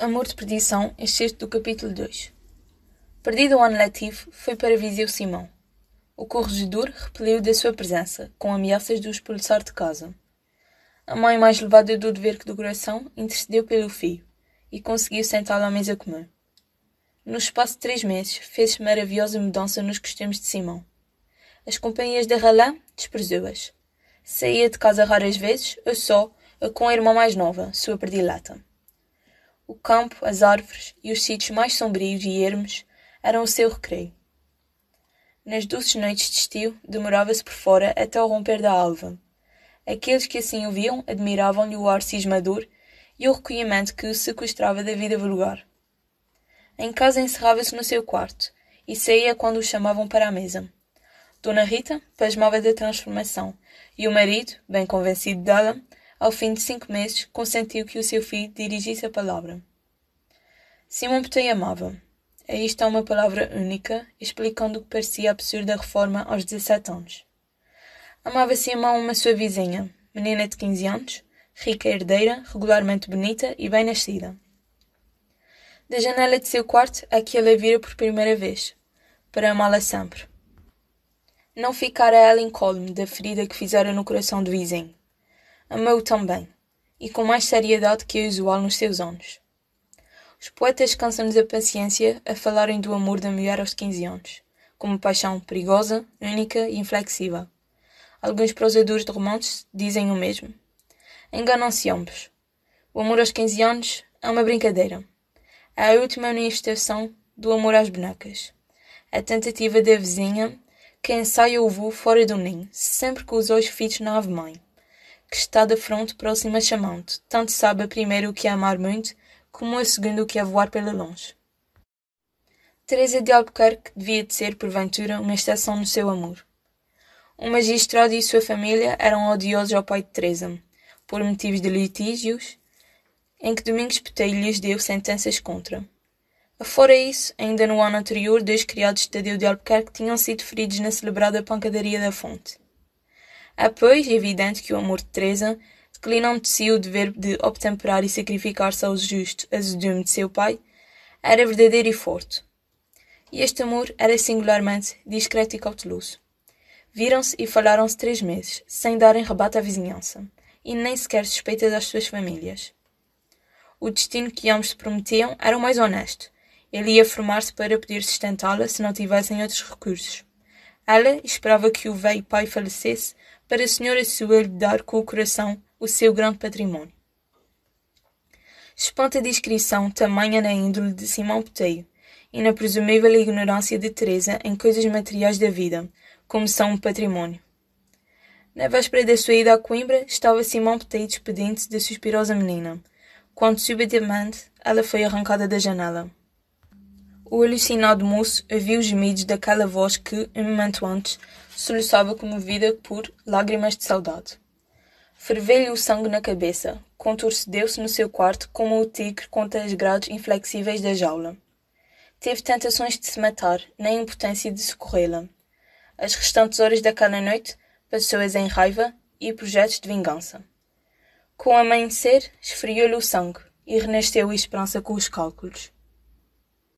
Amor de Perdição, excerto do capítulo 2 Perdido o ano letivo, foi para Viseu Simão. O corregedor repeliu da sua presença, com ameaças de o expulsar de casa. A mãe, mais levada do dever que do coração, intercedeu pelo filho e conseguiu sentá-lo à mesa comum. No espaço de três meses, fez-se maravilhosa mudança nos costumes de Simão. As companhias de Ralã desprezou-as. Saía de casa raras vezes, ou só, com a irmã mais nova, sua predileta. O campo, as árvores e os sítios mais sombrios e ermos eram o seu recreio. Nas doces noites de estio, demorava-se por fora até ao romper da alva. Aqueles que assim o viam admiravam-lhe o ar cismador e o recolhimento que o sequestrava da vida vulgar. Em casa encerrava-se no seu quarto e saía quando o chamavam para a mesa. Dona Rita pasmava da transformação e o marido, bem convencido dela, ao fim de cinco meses, consentiu que o seu filho dirigisse a palavra. Simão Boteio amava. Aí está uma palavra única, explicando o que parecia absurda reforma aos 17 anos. Amava Simão uma sua vizinha, menina de 15 anos, rica herdeira, regularmente bonita e bem nascida. Da janela de seu quarto a que ela vira por primeira vez, para amá-la sempre. Não ficara ela incólume da ferida que fizera no coração do vizinho amou também, e com mais seriedade que é usual nos seus anos. Os poetas cansam-nos a paciência a falarem do amor da mulher aos quinze anos, como paixão perigosa, única e inflexível. Alguns prosadores de romances dizem o mesmo. Enganam-se ambos. O amor aos quinze anos é uma brincadeira. É a última manifestação do amor às bonecas. A tentativa da vizinha que ensaia o voo fora do ninho, sempre com os olhos fitos na ave-mãe que está de fronte próxima chamando. Tanto sabe a primeira o que é amar muito, como a segunda o que é voar pela longe. Teresa de Albuquerque devia de ser, porventura, uma exceção no seu amor. O magistrado e sua família eram odiosos ao pai de Teresa, por motivos de litígios, em que Domingos Peteiro lhes deu sentenças contra. Afora isso, ainda no ano anterior, dois criados de Tadeu de Albuquerque tinham sido feridos na celebrada pancadaria da fonte. É, pois, evidente que o amor de Teresa, declinando de si o dever de obtemperar e sacrificar-se aos justos a azedume de seu pai, era verdadeiro e forte. E este amor era singularmente discreto e cauteloso. Viram-se e falaram-se três meses, sem darem rebate à vizinhança, e nem sequer suspeita das suas famílias. O destino que ambos se prometiam era o mais honesto. Ele ia formar-se para poder sustentá-la se não tivessem outros recursos. Ela esperava que o velho pai falecesse para a senhora sua lhe dar com o coração o seu grande patrimônio. Espanta a descrição tamanha na índole de Simão Peteio e na presumível ignorância de Teresa em coisas materiais da vida, como são o patrimônio. Na véspera da sua ida a Coimbra, estava Simão Peteio despedindo-se da suspirosa menina, quando subitamente ela foi arrancada da janela. O alucinado moço ouviu os gemidos daquela voz que, um momento antes, soluçava comovida por lágrimas de saudade. Ferveu-lhe o sangue na cabeça, contorcedeu-se no seu quarto como o tigre contra as grades inflexíveis da jaula. Teve tentações de se matar, nem impotência de socorrê-la. As restantes horas daquela noite passou-as em raiva e projetos de vingança. Com o amanhecer, esfriou-lhe o sangue e renasceu a esperança com os cálculos.